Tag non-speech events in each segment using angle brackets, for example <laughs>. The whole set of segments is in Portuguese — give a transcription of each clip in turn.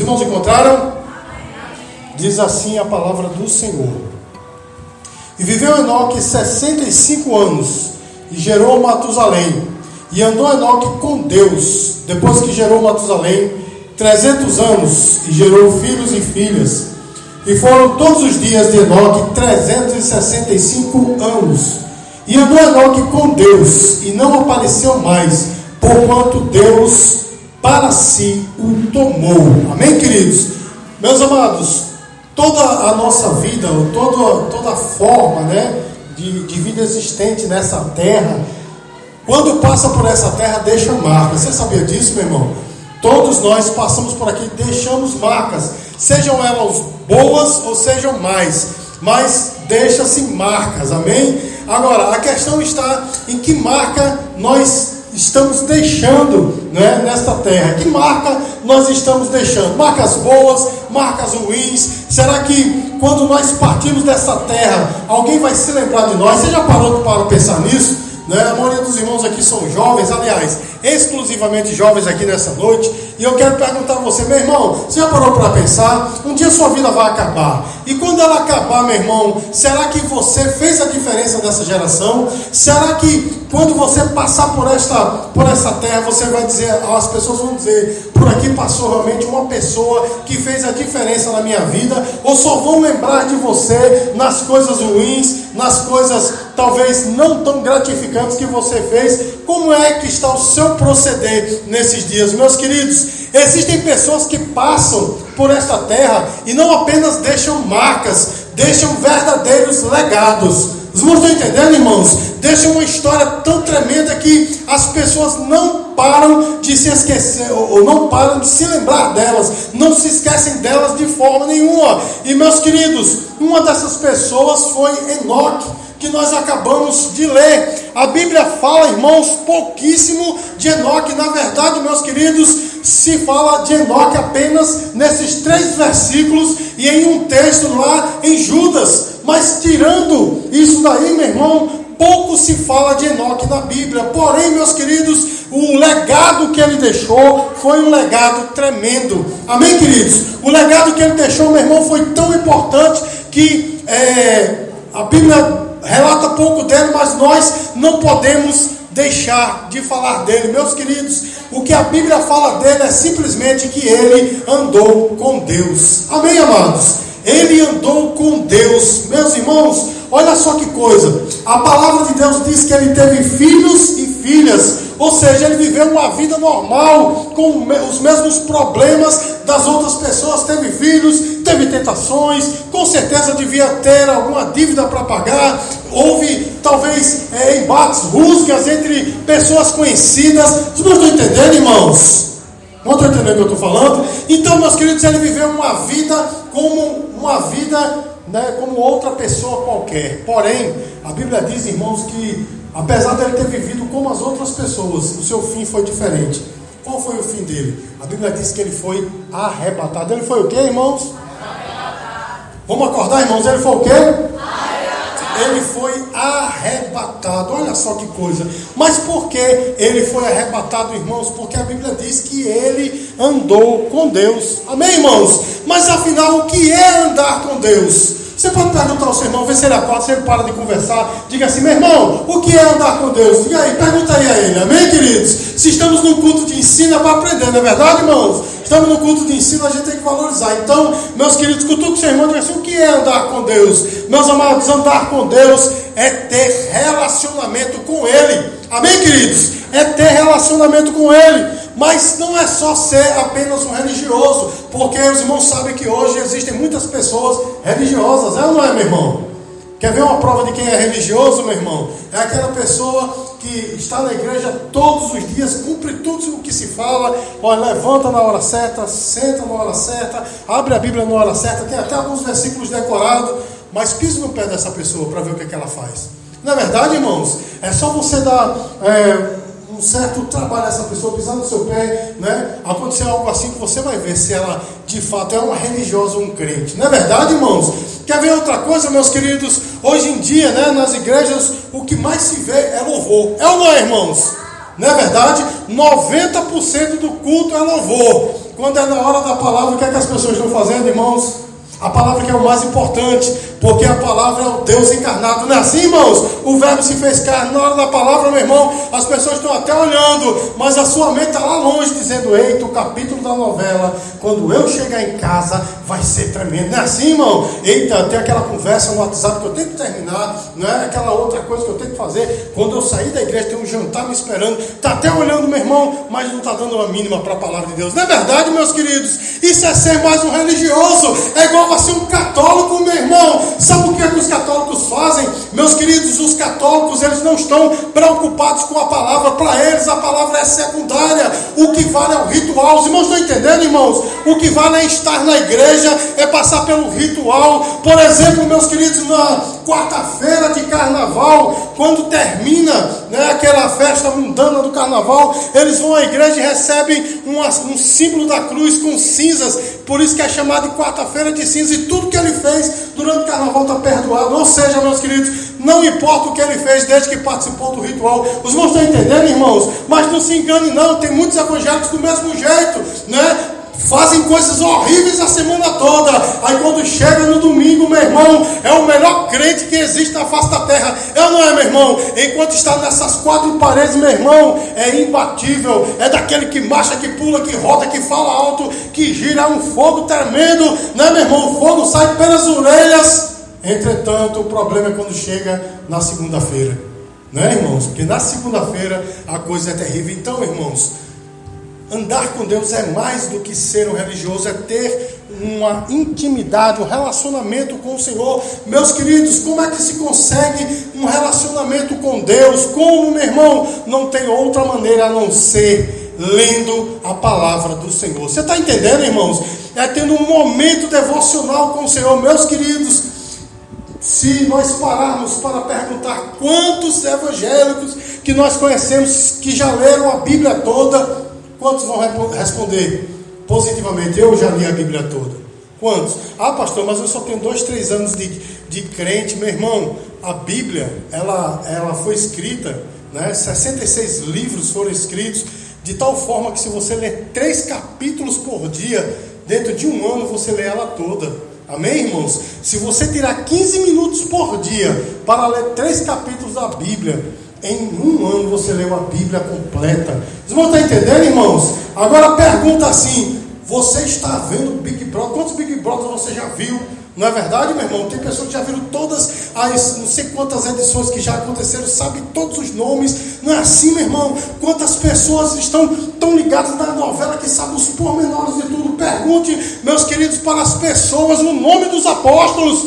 Os irmãos encontraram? Diz assim a palavra do Senhor. E viveu Enoque 65 anos e gerou Matusalém. E andou Enoque com Deus, depois que gerou Matusalém, 300 anos, e gerou filhos e filhas. E foram todos os dias de Enoque 365 anos. E andou Enoque com Deus, e não apareceu mais, porquanto Deus para si tomou. Amém, queridos? Meus amados, toda a nossa vida, toda, toda a forma né, de, de vida existente nessa terra, quando passa por essa terra, deixa marcas. Você sabia disso, meu irmão? Todos nós passamos por aqui, deixamos marcas, sejam elas boas ou sejam mais, mas deixa-se marcas, amém? Agora, a questão está em que marca nós estamos deixando né, nesta terra? Que marca nós estamos deixando? Marcas boas, marcas ruins? Será que quando nós partimos dessa terra, alguém vai se lembrar de nós? Você já parou para pensar nisso? Né? A maioria dos irmãos aqui são jovens, aliás, exclusivamente jovens aqui nessa noite. E eu quero perguntar a você, meu irmão, você já parou para pensar? Um dia sua vida vai acabar. E quando ela acabar, meu irmão, será que você fez a diferença dessa geração? Será que quando você passar por esta, por essa terra, você vai dizer, as pessoas vão dizer, por aqui passou realmente uma pessoa que fez a diferença na minha vida? Ou só vão lembrar de você nas coisas ruins, nas coisas talvez não tão gratificantes que você fez? Como é que está o seu proceder nesses dias? Meus queridos, existem pessoas que passam por esta terra e não apenas deixam marcas, deixam verdadeiros legados. Os irmãos estão entendendo, irmãos? Deixam uma história tão tremenda que as pessoas não param de se esquecer, ou não param de se lembrar delas, não se esquecem delas de forma nenhuma. E meus queridos, uma dessas pessoas foi Enoque que nós acabamos de ler. A Bíblia fala, irmãos, pouquíssimo de Enoque. Na verdade, meus queridos, se fala de Enoque apenas nesses três versículos e em um texto lá em Judas. Mas tirando isso daí, meu irmão, pouco se fala de Enoque na Bíblia. Porém, meus queridos, o legado que ele deixou foi um legado tremendo. Amém, queridos? O legado que ele deixou, meu irmão, foi tão importante que é, a Bíblia relata pouco dele, mas nós não podemos deixar de falar dele. Meus queridos, o que a Bíblia fala dele é simplesmente que ele andou com Deus. Amém, amados? Ele andou com Deus. Meus irmãos, olha só que coisa. A palavra de Deus diz que ele teve filhos e filhas. Ou seja, ele viveu uma vida normal, com os mesmos problemas das outras pessoas. Teve filhos, teve tentações, com certeza devia ter alguma dívida para pagar. Houve talvez é, embates, rusgas entre pessoas conhecidas. Vocês não estão entendendo, irmãos? Não estão entendendo o que eu estou falando? Então, meus queridos, ele viveu uma vida como uma vida né, como outra pessoa qualquer. Porém, a Bíblia diz, irmãos, que Apesar dele ter vivido como as outras pessoas, o seu fim foi diferente. Qual foi o fim dele? A Bíblia diz que ele foi arrebatado. Ele foi o que, irmãos? Arrebatado. Vamos acordar, irmãos? Ele foi o quê? Ele foi arrebatado. Olha só que coisa. Mas por que ele foi arrebatado, irmãos? Porque a Bíblia diz que ele andou com Deus. Amém, irmãos? Mas afinal, o que é andar com Deus? Você pode perguntar ao seu irmão, ver se ele acorda, se ele para de conversar. Diga assim, meu irmão, o que é andar com Deus? Diga aí, pergunta aí a ele. Amém, queridos? Se estamos num culto de ensino, é para aprender, não é verdade, irmãos? Estamos no culto de ensino, a gente tem que valorizar. Então, meus queridos, cutuque seu irmão diga assim, o que é andar com Deus? Meus amados, andar com Deus é ter relacionamento com Ele. Amém, queridos? É ter relacionamento com Ele. Mas não é só ser apenas um religioso, porque os irmãos sabem que hoje existem muitas pessoas religiosas, é ou não é, meu irmão? Quer ver uma prova de quem é religioso, meu irmão? É aquela pessoa que está na igreja todos os dias, cumpre tudo o que se fala, olha, levanta na hora certa, senta na hora certa, abre a Bíblia na hora certa, tem até alguns versículos decorados, mas pisa no pé dessa pessoa para ver o que, é que ela faz. Na é verdade, irmãos, é só você dar é, um certo trabalho essa pessoa pisar no seu pé, né? Acontecer algo assim que você vai ver se ela de fato é uma religiosa ou um crente. Não é verdade, irmãos? Quer ver outra coisa, meus queridos? Hoje em dia, né, nas igrejas, o que mais se vê é louvor. É ou não é, irmãos? Não é verdade? 90% do culto é louvor. Quando é na hora da palavra, o que é que as pessoas estão fazendo, irmãos? A palavra que é o mais importante, porque a palavra é o Deus encarnado. Não é assim, irmãos? O verbo se fez carne. Na hora da palavra, meu irmão, as pessoas estão até olhando, mas a sua mente está lá longe, dizendo: Eita, o capítulo da novela, quando eu chegar em casa, vai ser tremendo. Não é assim, irmão? Eita, tem aquela conversa no WhatsApp que eu tenho que terminar, não é aquela outra coisa que eu tenho que fazer. Quando eu sair da igreja, tem um jantar me esperando. Está até olhando, meu irmão, mas não está dando uma mínima para a palavra de Deus. Não é verdade, meus queridos? Isso é ser mais um religioso. É igual a ser um católico, meu irmão. Sabe o que, é que os católicos fazem? Meus queridos, os católicos, eles não estão preocupados com a palavra. Para eles, a palavra é secundária. O que vale é o ritual. Os irmãos estão entendendo, irmãos? O que vale é estar na igreja, é passar pelo ritual. Por exemplo, meus queridos, na quarta-feira de carnaval, quando termina né, aquela festa mundana do carnaval, eles vão à igreja e recebem um, um símbolo da cruz com cinzas. Por isso que é chamado de quarta-feira de cinzas. E tudo que ele fez durante o carnaval está perdoado. Ou seja, meus queridos, não importa o que ele fez desde que participou do ritual. Os irmãos estão entendendo, irmãos? Mas não se engane, não. Tem muitos evangélicos do mesmo jeito, né? Fazem coisas horríveis a semana toda. Aí quando chega no domingo, meu irmão, é o melhor crente que existe na face da terra. É ou não é, meu irmão? Enquanto está nessas quatro paredes, meu irmão, é imbatível. É daquele que marcha, que pula, que roda, que fala alto, que gira. É um fogo tremendo, né, meu irmão? O fogo sai pelas orelhas. Entretanto, o problema é quando chega na segunda-feira. Né, irmãos? Porque na segunda-feira a coisa é terrível. Então, irmãos, Andar com Deus é mais do que ser um religioso, é ter uma intimidade, um relacionamento com o Senhor. Meus queridos, como é que se consegue um relacionamento com Deus? Como, meu irmão, não tem outra maneira a não ser lendo a palavra do Senhor. Você está entendendo, irmãos? É tendo um momento devocional com o Senhor. Meus queridos, se nós pararmos para perguntar quantos evangélicos que nós conhecemos que já leram a Bíblia toda, Quantos vão responder positivamente? Eu já li a Bíblia toda. Quantos? Ah, pastor, mas eu só tenho dois, três anos de, de crente. Meu irmão, a Bíblia, ela, ela foi escrita, né? 66 livros foram escritos, de tal forma que se você ler três capítulos por dia, dentro de um ano você lê ela toda. Amém, irmãos? Se você tirar 15 minutos por dia para ler três capítulos da Bíblia, em um ano você leu a Bíblia completa. Vocês vão estar entendendo, irmãos? Agora pergunta assim: você está vendo Big Brother? Quantos Big Brother você já viu? Não é verdade, meu irmão? Tem pessoas que já viram todas as não sei quantas edições que já aconteceram, sabe todos os nomes. Não é assim, meu irmão? Quantas pessoas estão tão ligadas na novela que sabem os pormenores de tudo? Pergunte, meus queridos, para as pessoas o nome dos apóstolos.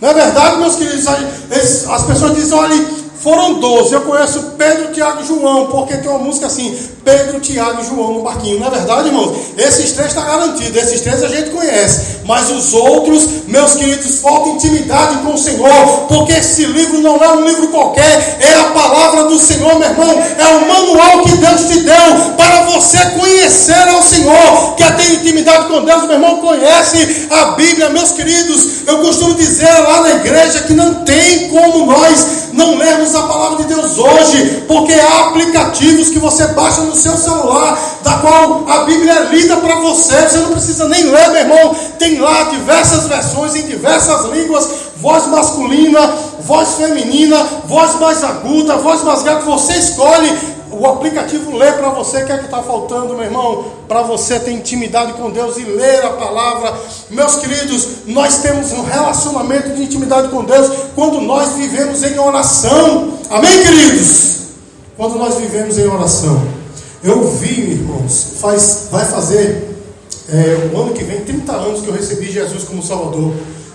Não é verdade, meus queridos? As pessoas dizem, olha, foram doze. Eu conheço Pedro, Tiago e João, porque tem uma música assim: Pedro, Tiago e João no barquinho. Não é verdade, irmãos? Esses três está garantido, esses três a gente conhece. Mas os outros, meus queridos, falta intimidade com o Senhor, porque esse livro não é um livro qualquer, é a palavra do Senhor, meu irmão. É o manual que Deus te deu para você conhecer ao Senhor. Quer ter intimidade com Deus, meu irmão? Conhece a Bíblia, meus queridos. Eu costumo dizer lá na igreja que não tem como nós não lermos a palavra de Deus hoje, porque há aplicativos que você baixa no seu celular, da qual a Bíblia é lida para você. Você não precisa nem ler, meu irmão. Tem lá diversas versões em diversas línguas, voz masculina, voz feminina, voz mais aguda, voz mais grave. Você escolhe o aplicativo lê para você o que é que está faltando, meu irmão, para você ter intimidade com Deus e ler a palavra. Meus queridos, nós temos um relacionamento de intimidade com Deus quando nós vivemos em oração. Amém, queridos? Quando nós vivemos em oração. Eu vi, irmãos, faz, vai fazer é, o ano que vem 30 anos que eu recebi Jesus como Salvador.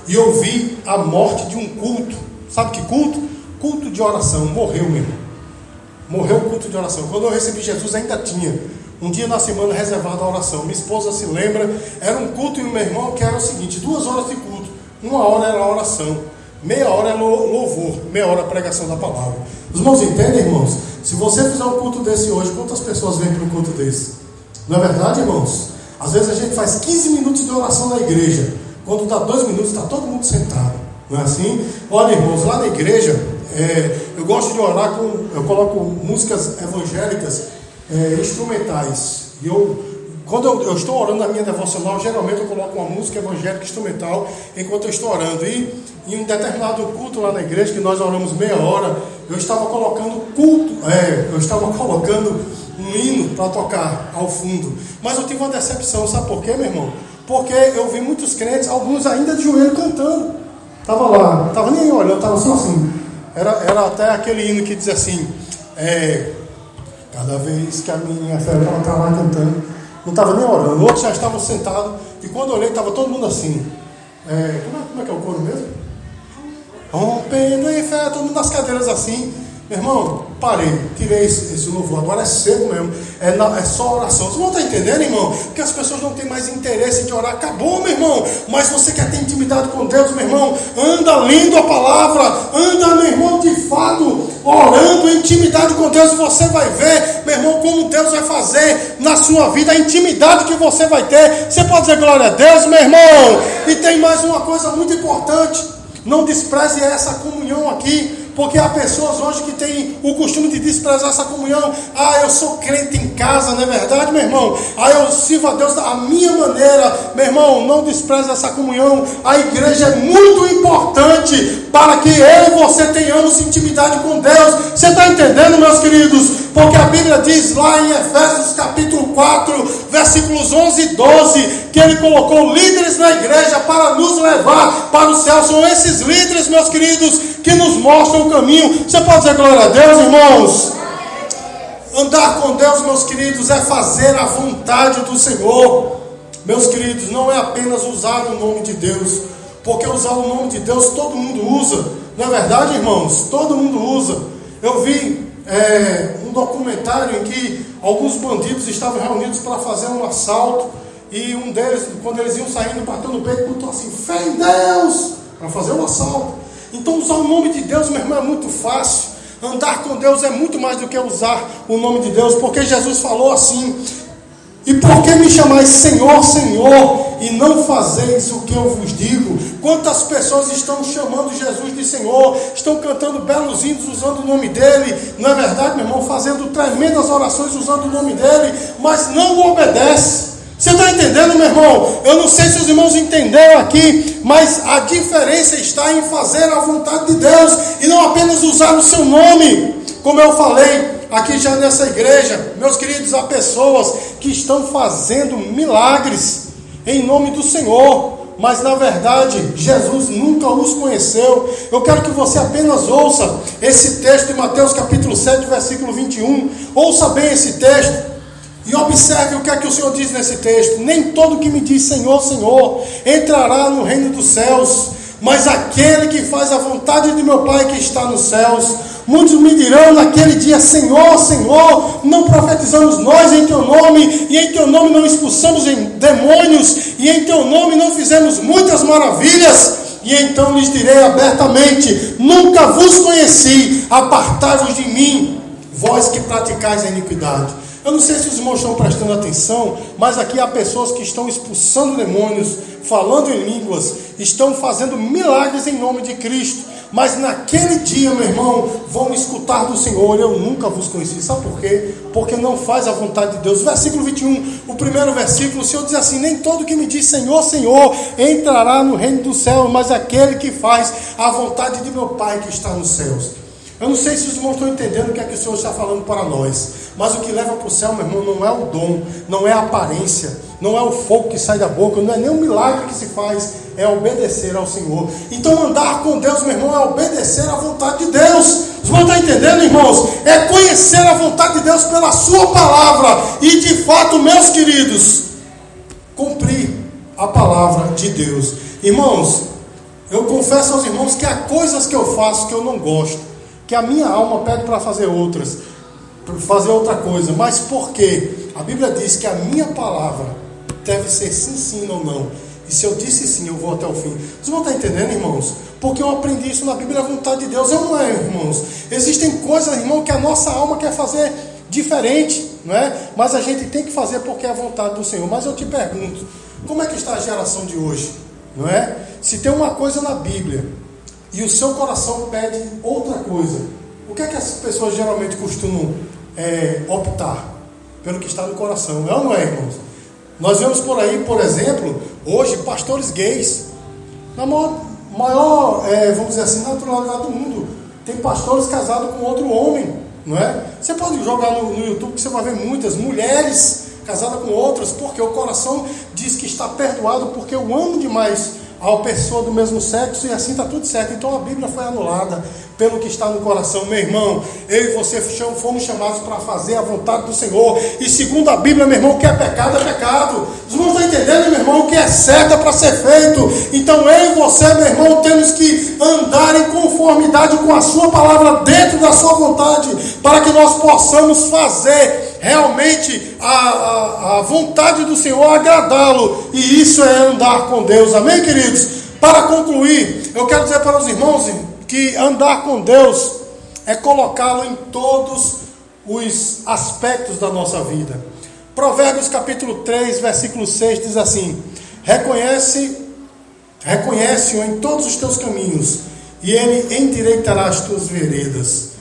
E eu vi a morte de um culto. Sabe que culto? Culto de oração. Morreu, meu irmão. Morreu o culto de oração. Quando eu recebi Jesus, ainda tinha um dia na semana reservado à oração. Minha esposa se lembra, era um culto e o meu irmão que era o seguinte: duas horas de culto, uma hora era a oração, meia hora era louvor, meia hora a pregação da palavra. Os irmãos entendem, irmãos? Se você fizer um culto desse hoje, quantas pessoas vêm para um culto desse? Não é verdade, irmãos? Às vezes a gente faz 15 minutos de oração na igreja. Quando dá dois minutos, está todo mundo sentado. Não é assim? Olha, irmãos, lá na igreja, é, eu gosto de orar com. Eu coloco músicas evangélicas é, instrumentais. E eu quando eu, eu, estou orando na minha devocional, geralmente eu coloco uma música evangélica instrumental enquanto eu estou orando. E em um determinado culto lá na igreja, que nós oramos meia hora, eu estava colocando culto, é, eu estava <laughs> colocando um hino para tocar ao fundo. Mas eu tive uma decepção, sabe por quê, meu irmão? Porque eu vi muitos crentes, alguns ainda de joelho cantando. Estava lá, estava nem olhando, estava só assim. Era, era até aquele hino que diz assim: é, Cada vez que a minha fé estava lá cantando, não estava nem orando. Outros já estavam sentados, e quando eu olhei, estava todo mundo assim. É, como, é, como é que é o coro mesmo? Rompendo em fé, todo mundo nas cadeiras assim. Meu irmão, parei, tirei esse, esse louvor. Agora é seco mesmo. É, na, é só oração. Vocês vão estar entendendo, irmão? Porque as pessoas não têm mais interesse de orar. Acabou, meu irmão. Mas você quer ter intimidade com Deus, meu irmão? Anda lendo a palavra. Anda, meu irmão, de fato, orando em intimidade com Deus. Você vai ver, meu irmão, como Deus vai fazer na sua vida. A intimidade que você vai ter. Você pode dizer glória a Deus, meu irmão? E tem mais uma coisa muito importante. Não despreze essa comunhão aqui. Porque há pessoas hoje que têm o costume de desprezar essa comunhão. Ah, eu sou crente em casa, não é verdade, meu irmão? Ah, eu sirvo a Deus da minha maneira. Meu irmão, não despreze essa comunhão. A igreja é muito importante para que eu e você tenhamos intimidade com Deus. Você está entendendo, meus queridos? Porque a Bíblia diz lá em Efésios capítulo 4, versículos 11 e 12, que Ele colocou líderes na igreja para nos levar para o céu. São esses líderes, meus queridos, que nos mostram o caminho. Você pode dizer glória a Deus, irmãos? Andar com Deus, meus queridos, é fazer a vontade do Senhor. Meus queridos, não é apenas usar o nome de Deus, porque usar o nome de Deus todo mundo usa, não é verdade, irmãos? Todo mundo usa. Eu vi é, um documentário em que alguns bandidos estavam reunidos para fazer um assalto e um deles, quando eles iam saindo, bateu no peito, botou assim: fé em Deus, para fazer um assalto. Então, usar o nome de Deus, meu irmão, é muito fácil. Andar com Deus é muito mais do que usar o nome de Deus, porque Jesus falou assim: E por que me chamais Senhor, Senhor, e não fazeis o que eu vos digo? Quantas pessoas estão chamando Jesus de Senhor, estão cantando belos hinos usando o nome dele, não é verdade, meu irmão? Fazendo tremendas orações usando o nome dele, mas não obedece. Você está entendendo, meu irmão? Eu não sei se os irmãos entenderam aqui, mas a diferença está em fazer a vontade de Deus e não apenas usar o seu nome. Como eu falei aqui já nessa igreja, meus queridos, há pessoas que estão fazendo milagres em nome do Senhor, mas na verdade Jesus nunca os conheceu. Eu quero que você apenas ouça esse texto de Mateus capítulo 7, versículo 21. Ouça bem esse texto. E observe o que é que o Senhor diz nesse texto: Nem todo que me diz Senhor, Senhor entrará no reino dos céus, mas aquele que faz a vontade de meu Pai que está nos céus. Muitos me dirão naquele dia: Senhor, Senhor, não profetizamos nós em teu nome, e em teu nome não expulsamos demônios, e em teu nome não fizemos muitas maravilhas. E então lhes direi abertamente: Nunca vos conheci, apartai-vos de mim, vós que praticais a iniquidade. Eu não sei se os irmãos estão prestando atenção, mas aqui há pessoas que estão expulsando demônios, falando em línguas, estão fazendo milagres em nome de Cristo. Mas naquele dia, meu irmão, vão escutar do Senhor: Eu nunca vos conheci. Sabe por quê? Porque não faz a vontade de Deus. Versículo 21, o primeiro versículo, o Senhor diz assim: Nem todo que me diz Senhor, Senhor entrará no reino do céu, mas aquele que faz a vontade de meu Pai que está nos céus. Eu não sei se os irmãos estão entendendo o que é que o Senhor está falando para nós, mas o que leva para o céu, meu irmão, não é o dom, não é a aparência, não é o fogo que sai da boca, não é nem o milagre que se faz, é obedecer ao Senhor. Então, andar com Deus, meu irmão, é obedecer à vontade de Deus. Os irmãos estão entendendo, irmãos? É conhecer a vontade de Deus pela Sua palavra e, de fato, meus queridos, cumprir a palavra de Deus. Irmãos, eu confesso aos irmãos que há coisas que eu faço que eu não gosto que a minha alma pede para fazer outras, para fazer outra coisa. Mas por quê? A Bíblia diz que a minha palavra deve ser sim, sim ou não. E se eu disse sim, eu vou até o fim. Vocês vão estar entendendo, irmãos? Porque eu aprendi isso na Bíblia, a vontade de Deus. Eu não é, irmãos. Existem coisas, irmão, que a nossa alma quer fazer diferente, não é? Mas a gente tem que fazer porque é a vontade do Senhor. Mas eu te pergunto, como é que está a geração de hoje? Não é? Se tem uma coisa na Bíblia e o seu coração pede outra coisa, o que é que as pessoas geralmente costumam é, optar? Pelo que está no coração, é ou não é, irmãos? Nós vemos por aí, por exemplo, hoje, pastores gays. Na maior, maior é, vamos dizer assim, naturalidade do mundo. Tem pastores casados com outro homem, não é? Você pode jogar no, no YouTube que você vai ver muitas mulheres casadas com outras, porque o coração diz que está perdoado, porque eu amo demais a pessoa do mesmo sexo e assim está tudo certo. Então a Bíblia foi anulada pelo que está no coração. Meu irmão, eu e você fomos chamados para fazer a vontade do Senhor. E segundo a Bíblia, meu irmão, o que é pecado é pecado. Os irmãos estão entendendo, meu irmão, o que é certo é para ser feito. Então eu e você, meu irmão, temos que andar em conformidade com a sua palavra dentro da sua vontade, para que nós possamos fazer realmente a, a, a vontade do Senhor, agradá-lo. E isso é andar com Deus. Amém, queridos? Para concluir, eu quero dizer para os irmãos que andar com Deus é colocá-lo em todos os aspectos da nossa vida. Provérbios capítulo 3, versículo 6 diz assim: Reconhece, reconhece-o em todos os teus caminhos, e ele endireitará as tuas veredas.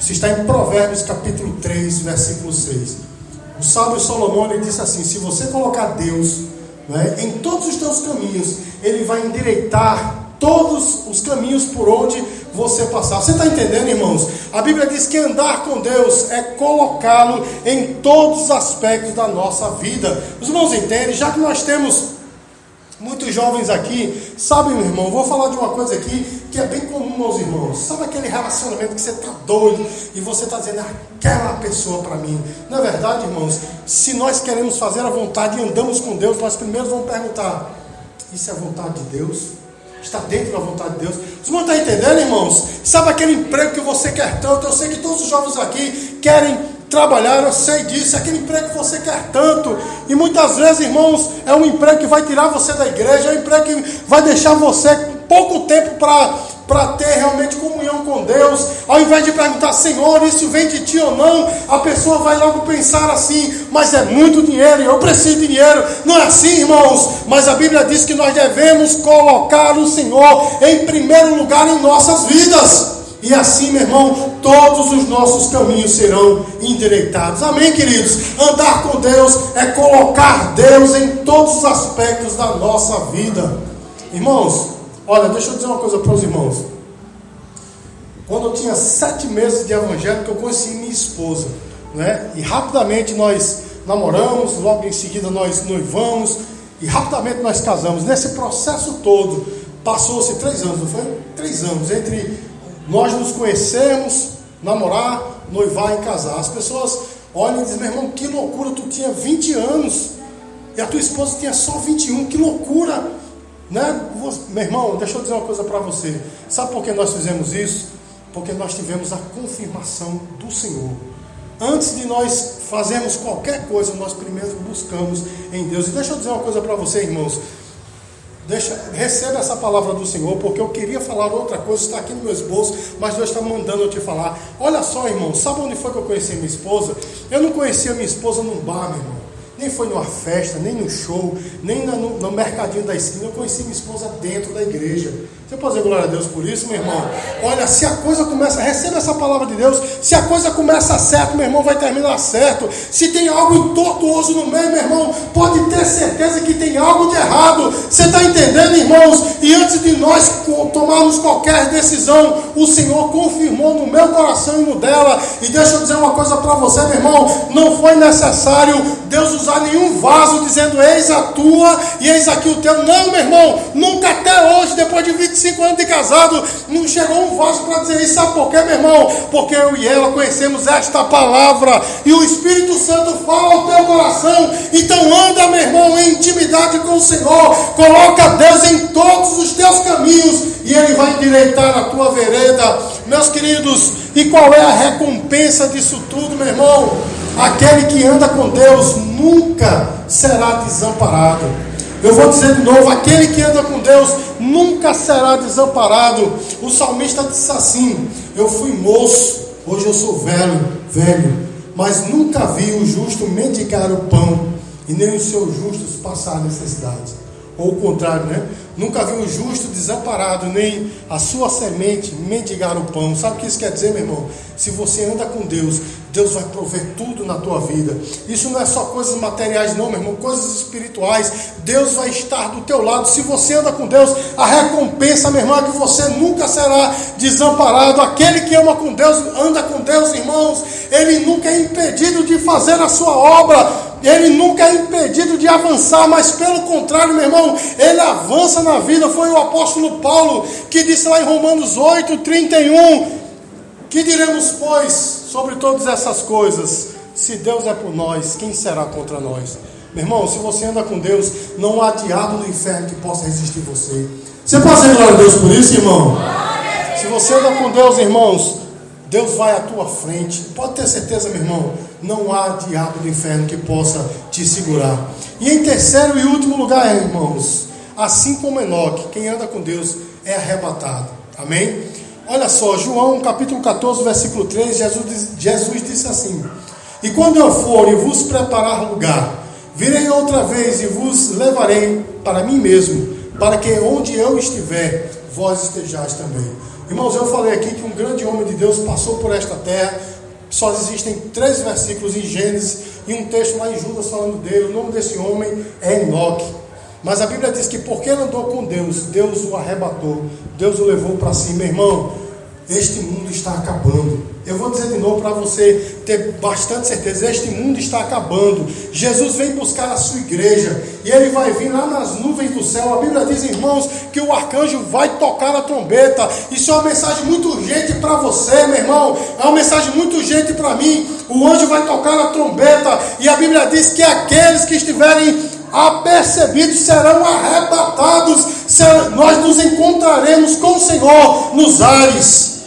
Isso está em Provérbios capítulo 3, versículo 6. O sábio Salomão ele disse assim: se você colocar Deus né, em todos os teus caminhos, ele vai endireitar todos os caminhos por onde você passar. Você está entendendo, irmãos? A Bíblia diz que andar com Deus é colocá-lo em todos os aspectos da nossa vida. Os irmãos entendem? Já que nós temos Muitos jovens aqui, sabe, meu irmão, vou falar de uma coisa aqui que é bem comum aos irmãos. Sabe aquele relacionamento que você está doido e você está dizendo, aquela pessoa para mim. Não é verdade, irmãos? Se nós queremos fazer a vontade e andamos com Deus, nós primeiro vamos perguntar: isso é vontade de Deus? Está dentro da vontade de Deus? Os irmãos estão entendendo, irmãos? Sabe aquele emprego que você quer tanto? Eu sei que todos os jovens aqui querem trabalhar, eu sei disso, é aquele emprego que você quer tanto. E muitas vezes, irmãos, é um emprego que vai tirar você da igreja, é um emprego que vai deixar você pouco tempo para para ter realmente comunhão com Deus, ao invés de perguntar, Senhor, isso vem de ti ou não, a pessoa vai logo pensar assim, mas é muito dinheiro, eu preciso de dinheiro. Não é assim, irmãos, mas a Bíblia diz que nós devemos colocar o Senhor em primeiro lugar em nossas vidas. E assim, meu irmão, todos os nossos caminhos serão endireitados. Amém, queridos? Andar com Deus é colocar Deus em todos os aspectos da nossa vida. Irmãos, olha, deixa eu dizer uma coisa para os irmãos. Quando eu tinha sete meses de evangelho, que eu conheci minha esposa, né? E rapidamente nós namoramos, logo em seguida nós noivamos, e rapidamente nós casamos. Nesse processo todo, passou-se três anos, não foi? Três anos entre nós nos conhecemos, namorar, noivar e casar. As pessoas olham e dizem, meu irmão, que loucura, tu tinha 20 anos e a tua esposa tinha só 21, que loucura. Né? Meu irmão, deixa eu dizer uma coisa para você. Sabe por que nós fizemos isso? Porque nós tivemos a confirmação do Senhor. Antes de nós fazermos qualquer coisa, nós primeiro buscamos em Deus. E deixa eu dizer uma coisa para você, irmãos. Deixa, receba essa palavra do Senhor, porque eu queria falar outra coisa, está aqui no meu esboço, mas Deus está mandando eu te falar. Olha só, irmão, sabe onde foi que eu conheci minha esposa? Eu não conhecia minha esposa num bar, meu irmão nem foi numa festa, nem no show, nem no, no, mercadinho da esquina. Eu conheci minha esposa dentro da igreja. Você pode dizer glória a Deus por isso, meu irmão? Olha, se a coisa começa, receba essa palavra de Deus. Se a coisa começa certo, meu irmão, vai terminar certo. Se tem algo tortuoso no meio, meu irmão, pode ter certeza que tem algo de errado. Você está entendendo, irmãos? E antes de nós tomarmos qualquer decisão, o Senhor confirmou no meu coração e no dela. E deixa eu dizer uma coisa para você, meu irmão: não foi necessário Deus usar nenhum vaso dizendo eis a tua e eis aqui o teu. Não, meu irmão, nunca até hoje, depois de 25 25 anos de casado, não chegou um vaso para dizer isso. Sabe por quê, meu irmão? Porque eu e ela conhecemos esta palavra e o Espírito Santo fala ao teu coração. Então anda, meu irmão, em intimidade com o Senhor. Coloca Deus em todos os teus caminhos e Ele vai endireitar a tua vereda. Meus queridos, e qual é a recompensa disso tudo, meu irmão? Aquele que anda com Deus nunca será desamparado. Eu vou dizer de novo: aquele que anda com Deus nunca será desamparado. O salmista disse assim: Eu fui moço, hoje eu sou velho, velho, mas nunca vi o justo mendigar o pão, e nem os seus justos passar necessidade. ou o contrário, né? Nunca viu o justo desamparado, nem a sua semente mendigar o pão. Sabe o que isso quer dizer, meu irmão? Se você anda com Deus, Deus vai prover tudo na tua vida. Isso não é só coisas materiais, não, meu irmão, coisas espirituais. Deus vai estar do teu lado. Se você anda com Deus, a recompensa, meu irmão, é que você nunca será desamparado. Aquele que ama com Deus, anda com Deus, irmãos, ele nunca é impedido de fazer a sua obra ele nunca é impedido de avançar, mas pelo contrário, meu irmão, ele avança na vida. Foi o apóstolo Paulo que disse lá em Romanos 8, 31: Que diremos, pois, sobre todas essas coisas? Se Deus é por nós, quem será contra nós? Meu irmão, se você anda com Deus, não há diabo no inferno que possa resistir você. Você pode ser glória a Deus por isso, irmão? Se você anda com Deus, irmãos, Deus vai à tua frente. Pode ter certeza, meu irmão, não há diabo do inferno que possa te segurar. E em terceiro e último lugar, irmãos, assim como Enoque, quem anda com Deus é arrebatado. Amém? Olha só, João capítulo 14, versículo 3, Jesus, Jesus disse assim: E quando eu for e vos preparar lugar, virei outra vez e vos levarei para mim mesmo, para que onde eu estiver, vós estejais também. Irmãos, eu falei aqui que um grande homem de Deus passou por esta terra. Só existem três versículos em Gênesis e um texto lá em Judas falando dele. O nome desse homem é Enoque. Mas a Bíblia diz que porque ele andou com Deus, Deus o arrebatou, Deus o levou para si. Meu irmão, este mundo está acabando. Eu vou dizer de novo para você ter bastante certeza: este mundo está acabando. Jesus vem buscar a sua igreja e ele vai vir lá nas nuvens do céu. A Bíblia diz, irmãos, que o arcanjo vai tocar a trombeta. Isso é uma mensagem muito urgente para você, meu irmão. É uma mensagem muito urgente para mim. O anjo vai tocar a trombeta e a Bíblia diz que aqueles que estiverem apercebidos serão arrebatados. Nós nos encontraremos com o Senhor nos ares.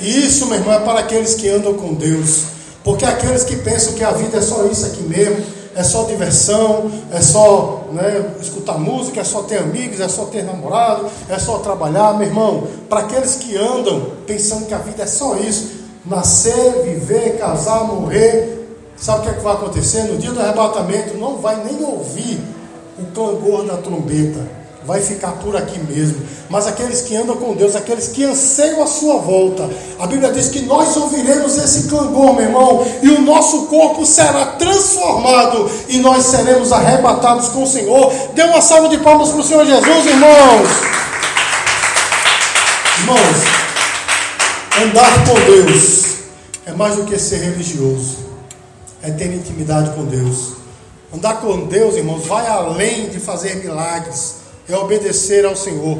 Isso, meu irmão, é para aqueles que andam com Deus. Porque aqueles que pensam que a vida é só isso aqui mesmo, é só diversão, é só né, escutar música, é só ter amigos, é só ter namorado, é só trabalhar, meu irmão. Para aqueles que andam pensando que a vida é só isso, nascer, viver, casar, morrer, sabe o que, é que vai acontecer? No dia do arrebatamento não vai nem ouvir o clangor da trombeta vai ficar por aqui mesmo. Mas aqueles que andam com Deus, aqueles que anseiam a sua volta, a Bíblia diz que nós ouviremos esse clangor, meu irmão, e o nosso corpo será transformado e nós seremos arrebatados com o Senhor. Dê uma salva de palmas para o Senhor Jesus, irmãos. Irmãos, andar com Deus é mais do que ser religioso, é ter intimidade com Deus. Andar com Deus, irmãos, vai além de fazer milagres é obedecer ao Senhor.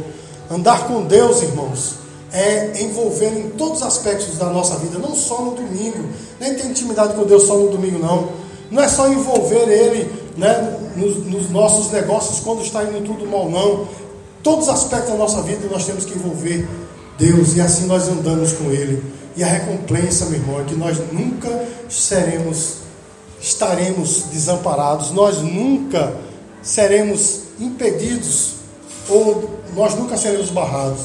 Andar com Deus, irmãos, é envolver em todos os aspectos da nossa vida, não só no domingo, nem ter intimidade com Deus só no domingo, não. Não é só envolver Ele né, nos, nos nossos negócios quando está indo tudo mal, não. Todos os aspectos da nossa vida nós temos que envolver Deus e assim nós andamos com Ele. E a recompensa, meu irmão, é que nós nunca seremos, estaremos desamparados, nós nunca seremos impedidos ou nós nunca seremos barrados.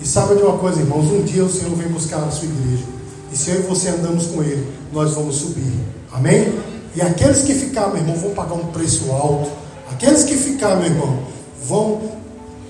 E sabe de uma coisa, irmãos? Um dia o Senhor vem buscar a sua igreja. E se eu e você andamos com Ele, nós vamos subir. Amém? E aqueles que ficar, meu irmão, vão pagar um preço alto. Aqueles que ficar, meu irmão, vão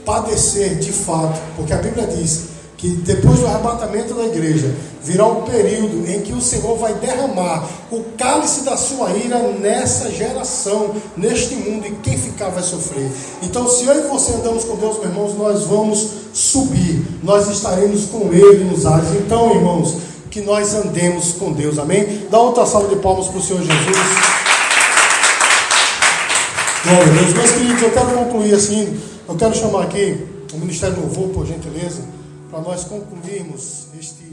padecer de fato. Porque a Bíblia diz que depois do arrebatamento da igreja, virá um período em que o Senhor vai derramar o cálice da sua ira nessa geração, neste mundo, e quem ficar vai sofrer. Então, se eu e você andamos com Deus, meus irmãos, nós vamos subir, nós estaremos com Ele nos ares. Então, irmãos, que nós andemos com Deus, amém? Dá outra salva de palmas para o Senhor Jesus. Glória a Deus. Meus queridos, eu quero concluir assim, eu quero chamar aqui o Ministério do Louvor, por gentileza para nós concluirmos este